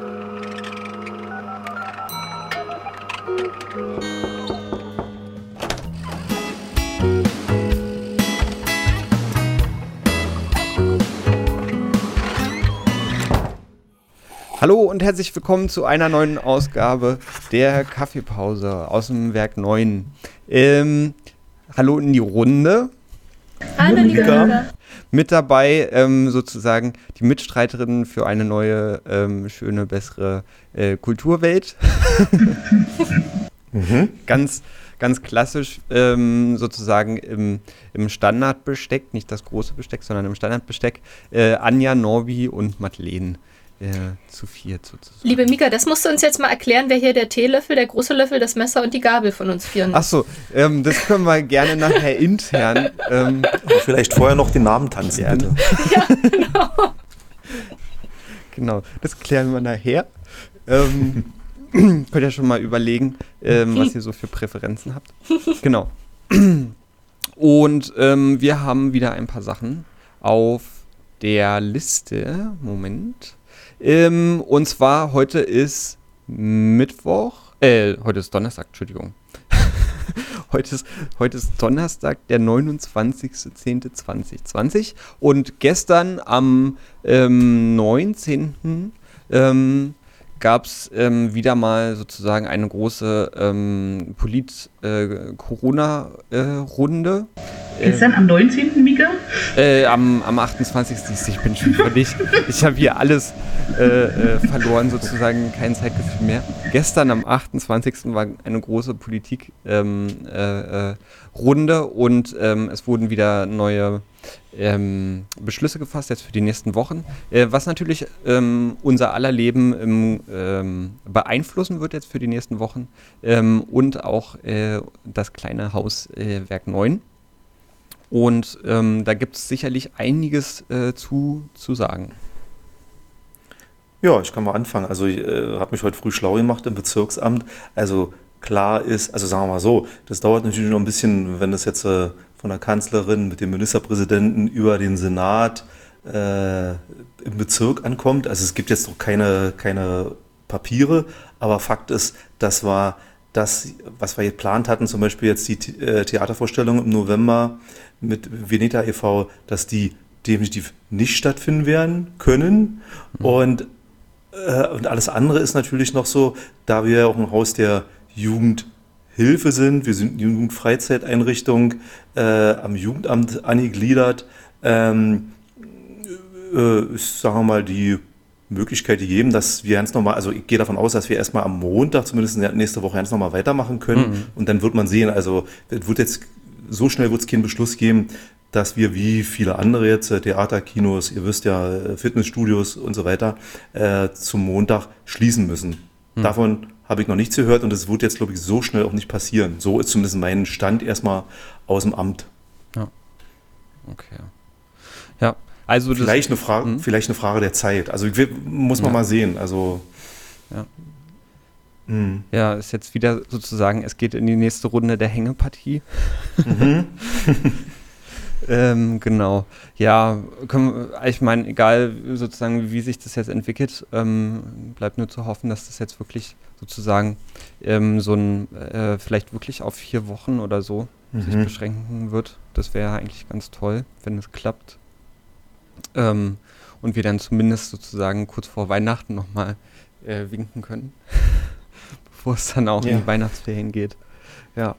Hallo und herzlich willkommen zu einer neuen Ausgabe der Kaffeepause aus dem Werk 9. Ähm, hallo in die Runde. Hallo, Nika. Mit dabei ähm, sozusagen die Mitstreiterin für eine neue, ähm, schöne, bessere äh, Kulturwelt. mhm. Ganz ganz klassisch ähm, sozusagen im, im Standardbesteck, nicht das große Besteck, sondern im Standardbesteck, äh, Anja, Norbi und Madeleine äh, zu viert sozusagen. Liebe Mika, das musst du uns jetzt mal erklären, wer hier der Teelöffel, der große Löffel, das Messer und die Gabel von uns vieren ist. Achso, ähm, das können wir gerne nachher intern. Ähm, vielleicht vorher noch den Namen tanzen, gerne. bitte. Ja, genau. Genau, das klären wir nachher. Ähm, könnt ihr schon mal überlegen, ähm, was ihr so für Präferenzen habt. Genau. Und ähm, wir haben wieder ein paar Sachen auf der Liste. Moment. Ähm, und zwar heute ist Mittwoch, äh, heute ist Donnerstag, Entschuldigung. heute, ist, heute ist Donnerstag, der 29.10.2020 und gestern am ähm, 19. Ähm, gab es ähm, wieder mal sozusagen eine große ähm, Polit-Corona-Runde. Äh, äh, Gestern am 19. Äh, am, am 28. Ich bin schon völlig. ich habe hier alles äh, äh, verloren, sozusagen kein Zeitgefühl mehr. Gestern am 28. war eine große Politik-Runde ähm, und ähm, es wurden wieder neue ähm, Beschlüsse gefasst jetzt für die nächsten Wochen, äh, was natürlich ähm, unser aller Leben im, ähm, beeinflussen wird jetzt für die nächsten Wochen ähm, und auch äh, das kleine Haus äh, Werk 9. Und ähm, da gibt es sicherlich einiges äh, zu, zu sagen. Ja, ich kann mal anfangen. Also ich äh, habe mich heute früh schlau gemacht im Bezirksamt. Also klar ist, also sagen wir mal so, das dauert natürlich noch ein bisschen, wenn das jetzt äh, von der Kanzlerin mit dem Ministerpräsidenten über den Senat äh, im Bezirk ankommt. Also es gibt jetzt noch keine, keine Papiere, aber Fakt ist, das war das, was wir geplant hatten, zum Beispiel jetzt die äh, Theatervorstellung im November mit Veneta e.V., dass die definitiv nicht stattfinden werden können. Mhm. Und, äh, und alles andere ist natürlich noch so, da wir auch ein Haus der Jugend Hilfe sind. Wir sind Jugendfreizeiteinrichtung äh, am Jugendamt angegliedert. Ähm, äh, sagen wir mal, die Möglichkeit gegeben, dass wir ganz normal, also ich gehe davon aus, dass wir erstmal am Montag, zumindest nächste Woche, ganz normal weitermachen können. Mhm. Und dann wird man sehen, also es wird jetzt, so schnell wird es keinen Beschluss geben, dass wir wie viele andere jetzt, äh, Theater, Kinos, ihr wisst ja, äh, Fitnessstudios und so weiter, äh, zum Montag schließen müssen. Mhm. Davon habe ich noch nichts gehört und das wird jetzt, glaube ich, so schnell auch nicht passieren. So ist zumindest mein Stand erstmal aus dem Amt. Ja. Okay. Ja, also vielleicht eine Frage, hm? vielleicht eine Frage der Zeit. Also muss man ja. mal sehen. Also ja. Hm. Ja, ist jetzt wieder sozusagen, es geht in die nächste Runde der Hängepartie. Mhm. Ähm, genau. Ja, können, ich meine, egal sozusagen, wie sich das jetzt entwickelt, ähm, bleibt nur zu hoffen, dass das jetzt wirklich sozusagen ähm, so ein, äh, vielleicht wirklich auf vier Wochen oder so mhm. sich beschränken wird. Das wäre eigentlich ganz toll, wenn es klappt. Ähm, und wir dann zumindest sozusagen kurz vor Weihnachten nochmal äh, winken können, bevor es dann auch ja. in die Weihnachtsferien geht. Ja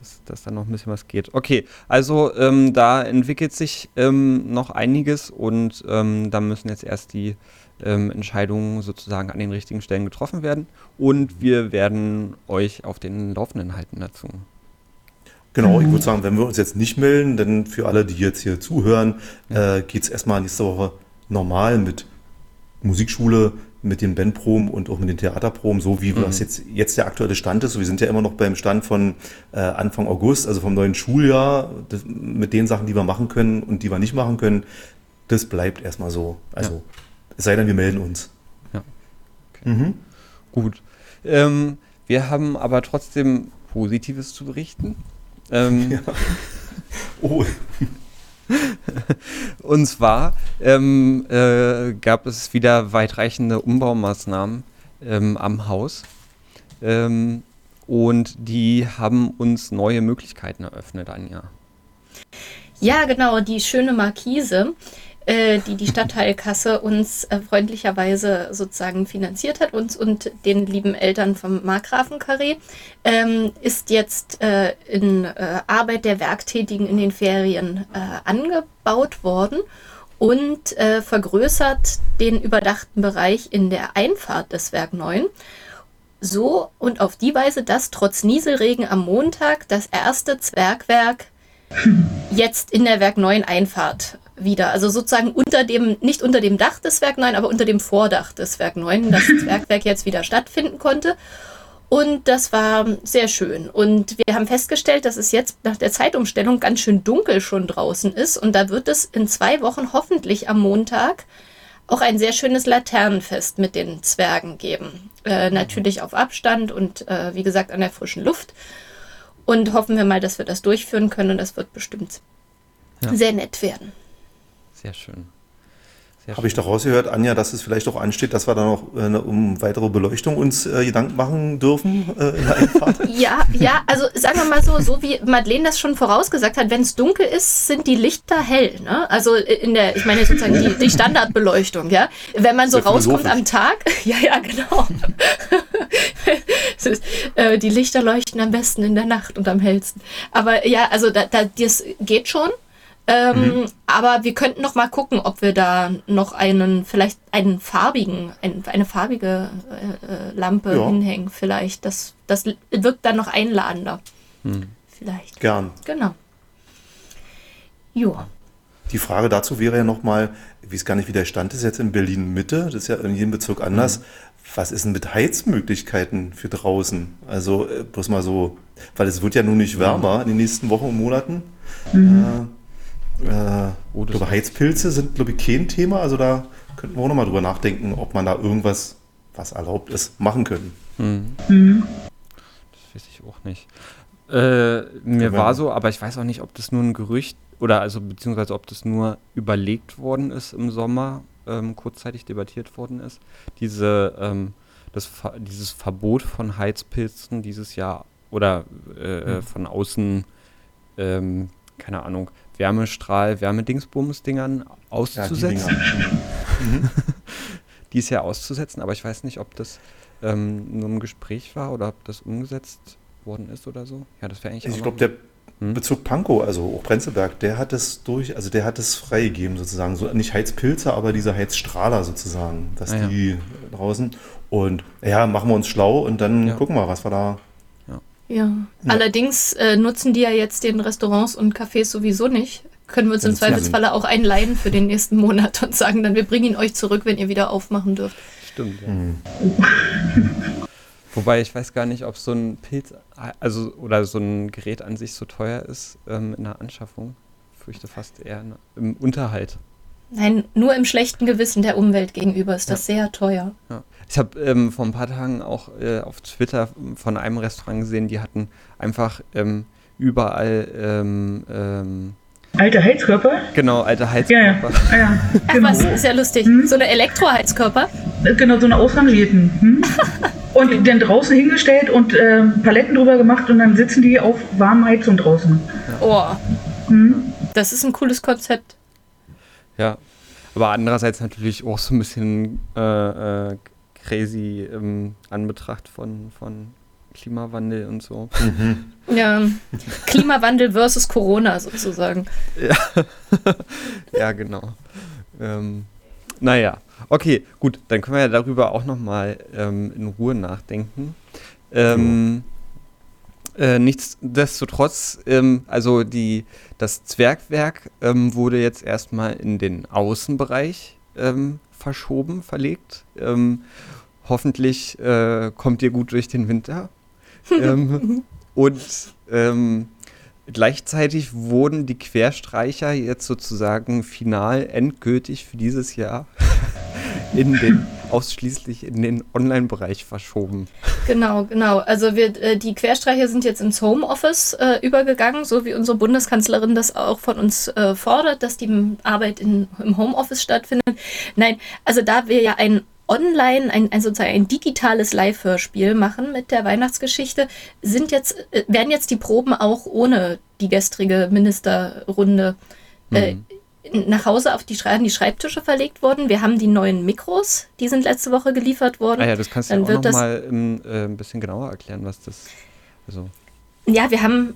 dass, dass da noch ein bisschen was geht. Okay, also ähm, da entwickelt sich ähm, noch einiges und ähm, da müssen jetzt erst die ähm, Entscheidungen sozusagen an den richtigen Stellen getroffen werden und wir werden euch auf den Laufenden halten dazu. Genau, ich würde sagen, wenn wir uns jetzt nicht melden, dann für alle, die jetzt hier zuhören, äh, geht es erstmal nächste Woche normal mit Musikschule, mit den Bandproben und auch mit den Theaterproben, so wie mhm. das jetzt, jetzt der aktuelle Stand ist. wir sind ja immer noch beim Stand von äh, Anfang August, also vom neuen Schuljahr, das, mit den Sachen, die wir machen können und die wir nicht machen können. Das bleibt erstmal so. Also ja. es sei denn, wir melden uns. Ja. Okay. Mhm. Gut. Ähm, wir haben aber trotzdem Positives zu berichten. Ähm, ja. Oh. Und zwar ähm, äh, gab es wieder weitreichende Umbaumaßnahmen ähm, am Haus. Ähm, und die haben uns neue Möglichkeiten eröffnet, Anja. Ja, genau, die schöne Markise, die die Stadtteilkasse uns äh, freundlicherweise sozusagen finanziert hat, uns und den lieben Eltern vom Markgrafenkarree, ähm, ist jetzt äh, in äh, Arbeit der Werktätigen in den Ferien äh, angebaut worden und äh, vergrößert den überdachten Bereich in der Einfahrt des Werk 9 so und auf die Weise, dass trotz Nieselregen am Montag das erste Zwergwerk jetzt in der Werk 9 Einfahrt wieder. Also sozusagen unter dem, nicht unter dem Dach des Werk 9, aber unter dem Vordach des Werk 9, das Zwergwerk jetzt wieder stattfinden konnte. Und das war sehr schön. Und wir haben festgestellt, dass es jetzt nach der Zeitumstellung ganz schön dunkel schon draußen ist. Und da wird es in zwei Wochen hoffentlich am Montag auch ein sehr schönes Laternenfest mit den Zwergen geben. Äh, natürlich auf Abstand und äh, wie gesagt an der frischen Luft. Und hoffen wir mal, dass wir das durchführen können und das wird bestimmt ja. sehr nett werden. Sehr schön. Habe ich doch rausgehört, Anja, dass es vielleicht auch ansteht, dass wir dann noch äh, um weitere Beleuchtung uns äh, Gedanken machen dürfen äh, in der Einfahrt? ja, ja, also sagen wir mal so, so wie Madeleine das schon vorausgesagt hat, wenn es dunkel ist, sind die Lichter hell. Ne? Also in der, ich meine sozusagen die, die Standardbeleuchtung, ja. Wenn man so rauskommt am Tag, ja, ja, genau. ist, äh, die Lichter leuchten am besten in der Nacht und am hellsten. Aber ja, also da, da, das geht schon. Ähm, mhm. Aber wir könnten noch mal gucken, ob wir da noch einen, vielleicht einen farbigen, ein, eine farbige äh, äh, Lampe ja. hinhängen. Vielleicht. Das, das wirkt dann noch einladender. Mhm. Vielleicht. Gern. Genau. Ja. Die Frage dazu wäre ja noch mal, ich weiß gar nicht, wie der Stand ist jetzt in Berlin Mitte. Das ist ja in jedem Bezirk anders. Mhm. Was ist denn mit Heizmöglichkeiten für draußen? Also äh, bloß mal so, weil es wird ja nun nicht wärmer in den nächsten Wochen und Monaten. Mhm. Äh, äh, oh, glaube, Heizpilze sind, glaube ich, kein Thema. Also da könnten wir auch nochmal drüber nachdenken, ob man da irgendwas, was erlaubt ist, machen können. Hm. Mhm. Das weiß ich auch nicht. Äh, mir war so, aber ich weiß auch nicht, ob das nur ein Gerücht oder also beziehungsweise ob das nur überlegt worden ist im Sommer, ähm, kurzzeitig debattiert worden ist. Diese, ähm, das, dieses Verbot von Heizpilzen dieses Jahr oder äh, mhm. von außen, ähm, keine Ahnung, Wärmestrahl, Wärmedingsbums-Dingern auszusetzen. Ja, die, ist ja auszusetzen, aber ich weiß nicht, ob das ähm, nur im Gespräch war oder ob das umgesetzt worden ist oder so. Ja, das wäre eigentlich. Ich glaube, der hm? Bezug Pankow, also auch Prenzlberg, der hat es durch, also der hat es freigegeben sozusagen. So nicht Heizpilze, aber diese Heizstrahler sozusagen, dass ah, die ja. draußen. Und ja, machen wir uns schlau und dann ja. gucken wir, was wir da ja. ja. Allerdings äh, nutzen die ja jetzt den Restaurants und Cafés sowieso nicht. Können wir uns im Zweifelsfalle auch einleihen für den nächsten Monat und sagen dann, wir bringen ihn euch zurück, wenn ihr wieder aufmachen dürft. Stimmt, ja. Mhm. Wobei ich weiß gar nicht, ob so ein Pilz, also oder so ein Gerät an sich so teuer ist ähm, in der Anschaffung. Ich fürchte fast eher im Unterhalt. Nein, nur im schlechten Gewissen der Umwelt gegenüber ist das ja. sehr teuer. Ja. Ich habe ähm, vor ein paar Tagen auch äh, auf Twitter von einem Restaurant gesehen, die hatten einfach ähm, überall ähm, ähm Alte Heizkörper? Genau, alte Heizkörper. Ja, ja. ja Ach genau. was, ist ja lustig. Hm? So eine Elektroheizkörper? Äh, genau, so eine ausrangierten. Hm? und dann draußen hingestellt und äh, Paletten drüber gemacht und dann sitzen die auf warmen Heizung draußen. Oh. Hm? Das ist ein cooles Konzept. Ja, aber andererseits natürlich auch so ein bisschen äh, äh, crazy im Anbetracht von, von Klimawandel und so. Mhm. Ja, Klimawandel versus Corona sozusagen. Ja, ja genau. Ähm, naja, okay, gut, dann können wir ja darüber auch nochmal ähm, in Ruhe nachdenken. Ähm, äh, nichtsdestotrotz, ähm, also die, das Zwergwerk ähm, wurde jetzt erstmal in den Außenbereich ähm, verschoben, verlegt. Ähm, hoffentlich äh, kommt ihr gut durch den Winter. ähm, und gleichzeitig wurden die Querstreicher jetzt sozusagen final endgültig für dieses Jahr in den ausschließlich in den Online-Bereich verschoben. Genau, genau. Also wir, äh, die Querstreicher sind jetzt ins Homeoffice äh, übergegangen, so wie unsere Bundeskanzlerin das auch von uns äh, fordert, dass die Arbeit in, im Homeoffice stattfindet. Nein, also da wir ja ein online, ein, ein sozusagen ein digitales Live-Hörspiel machen mit der Weihnachtsgeschichte, sind jetzt, äh, werden jetzt die Proben auch ohne die gestrige Ministerrunde äh, mhm nach Hause auf die, Schrei die Schreibtische verlegt worden. Wir haben die neuen Mikros, die sind letzte Woche geliefert worden. Ah ja, das kannst du ja auch noch mal ähm, äh, ein bisschen genauer erklären, was das. Also. Ja, wir haben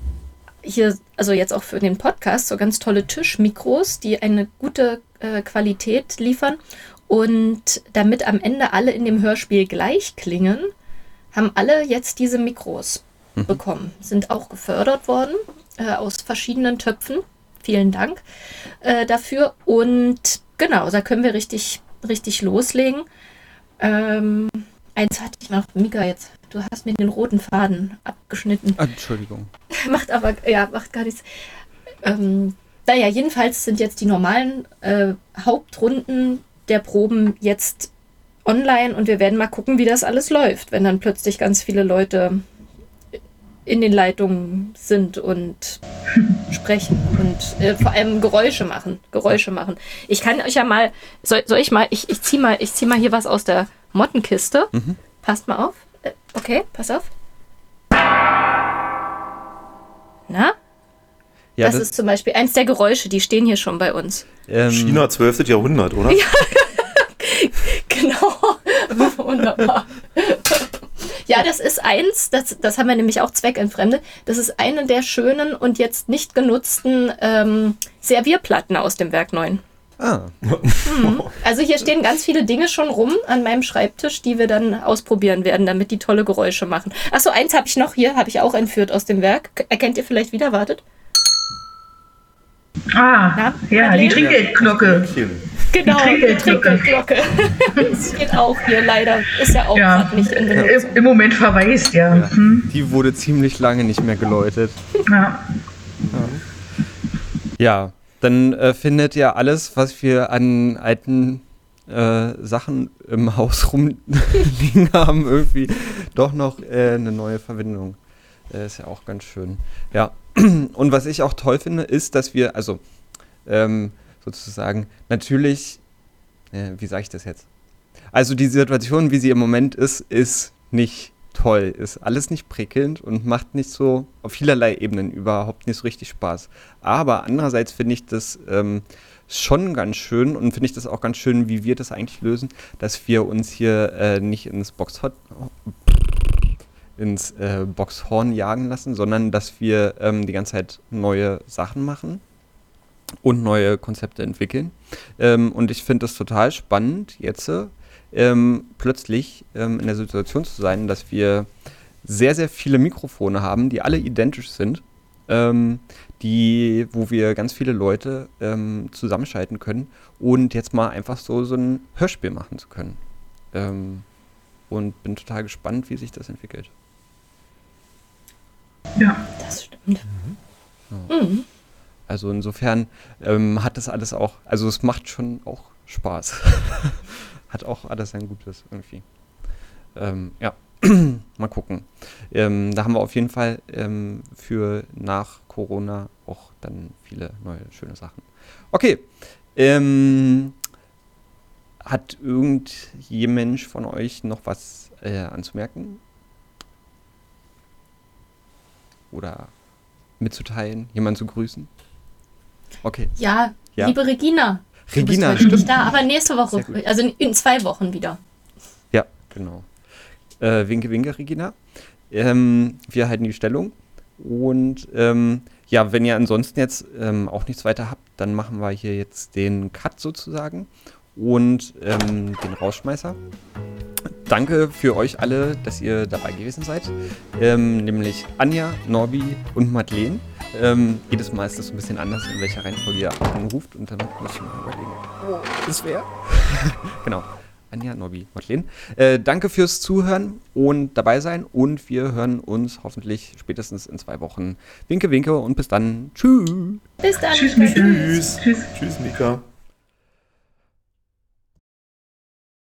hier, also jetzt auch für den Podcast, so ganz tolle Tischmikros, die eine gute äh, Qualität liefern. Und damit am Ende alle in dem Hörspiel gleich klingen, haben alle jetzt diese Mikros mhm. bekommen. Sind auch gefördert worden äh, aus verschiedenen Töpfen. Vielen Dank äh, dafür. Und genau, da können wir richtig, richtig loslegen. Ähm, eins hatte ich noch, Mika, jetzt. Du hast mir den roten Faden abgeschnitten. Ah, Entschuldigung. macht aber, ja, macht gar nichts. Ähm, naja, jedenfalls sind jetzt die normalen äh, Hauptrunden der Proben jetzt online und wir werden mal gucken, wie das alles läuft, wenn dann plötzlich ganz viele Leute in den Leitungen sind und sprechen und äh, vor allem Geräusche machen. Geräusche machen. Ich kann euch ja mal, soll, soll ich mal, ich, ich zieh mal, ich zieh mal hier was aus der Mottenkiste. Mhm. Passt mal auf. Äh, okay, pass auf. Na? Ja, das, das, ist zum Beispiel eins der Geräusche, die stehen hier schon bei uns. Ähm, China 12. Jahrhundert, oder? Ja, genau. Wunderbar. Ja, das ist eins, das, das haben wir nämlich auch zweckentfremdet. Das ist eine der schönen und jetzt nicht genutzten ähm, Servierplatten aus dem Werk 9. Ah. Mhm. Also hier stehen ganz viele Dinge schon rum an meinem Schreibtisch, die wir dann ausprobieren werden, damit die tolle Geräusche machen. Achso, eins habe ich noch hier, habe ich auch entführt aus dem Werk. Erkennt ihr vielleicht wieder? Wartet. Ah, Na, ja, die Trinkgeldglocke. Genau, die Trinkgeldglocke. steht auch hier leider. Ist ja auch ja, gerade nicht in Benutzung. Im Moment verwaist, ja. ja. Hm. Die wurde ziemlich lange nicht mehr geläutet. Ja. Ja, dann äh, findet ihr alles, was wir an alten äh, Sachen im Haus rumliegen haben, irgendwie doch noch äh, eine neue Verwendung. Äh, ist ja auch ganz schön. Ja, und was ich auch toll finde, ist, dass wir, also ähm, sozusagen, natürlich, äh, wie sage ich das jetzt? Also die Situation, wie sie im Moment ist, ist nicht toll, ist alles nicht prickelnd und macht nicht so auf vielerlei Ebenen überhaupt nicht so richtig Spaß. Aber andererseits finde ich das ähm, schon ganz schön und finde ich das auch ganz schön, wie wir das eigentlich lösen, dass wir uns hier äh, nicht ins Boxhot ins äh, Boxhorn jagen lassen, sondern dass wir ähm, die ganze Zeit neue Sachen machen und neue Konzepte entwickeln. Ähm, und ich finde es total spannend, jetzt ähm, plötzlich ähm, in der Situation zu sein, dass wir sehr, sehr viele Mikrofone haben, die alle identisch sind, ähm, die, wo wir ganz viele Leute ähm, zusammenschalten können und jetzt mal einfach so, so ein Hörspiel machen zu können. Und bin total gespannt, wie sich das entwickelt. Ja. Das stimmt. Mhm. Ja. Mhm. Also insofern ähm, hat das alles auch, also es macht schon auch Spaß. hat auch alles ein Gutes irgendwie. Ähm, ja, mal gucken. Ähm, da haben wir auf jeden Fall ähm, für nach Corona auch dann viele neue schöne Sachen. Okay. Ähm, hat irgendjemand von euch noch was äh, anzumerken? Oder mitzuteilen, jemanden zu grüßen? Okay. Ja, ja. liebe Regina. Regina, du bist heute nicht da, aber nächste Woche, also in, zwei Wochen wieder. Ja, genau. Äh, winke, winke, Regina. Ähm, wir halten die Stellung. Und ähm, ja, wenn ihr ansonsten jetzt ähm, auch nichts weiter habt, dann machen wir hier jetzt den Cut sozusagen und ähm, den Rausschmeißer danke für euch alle, dass ihr dabei gewesen seid. Ähm, nämlich Anja, Norbi und Madeleine. Ähm, jedes Mal ist das so ein bisschen anders, in welcher Reihenfolge ihr anruft und dann muss ich mal überlegen, wo das wäre. genau. Anja, Norbi, Madeleine. Äh, danke fürs Zuhören und dabei sein und wir hören uns hoffentlich spätestens in zwei Wochen. Winke, winke und bis dann. Tschüss. Bis dann. Tschüss, Mika. Tschüss. Tschüss, Mika.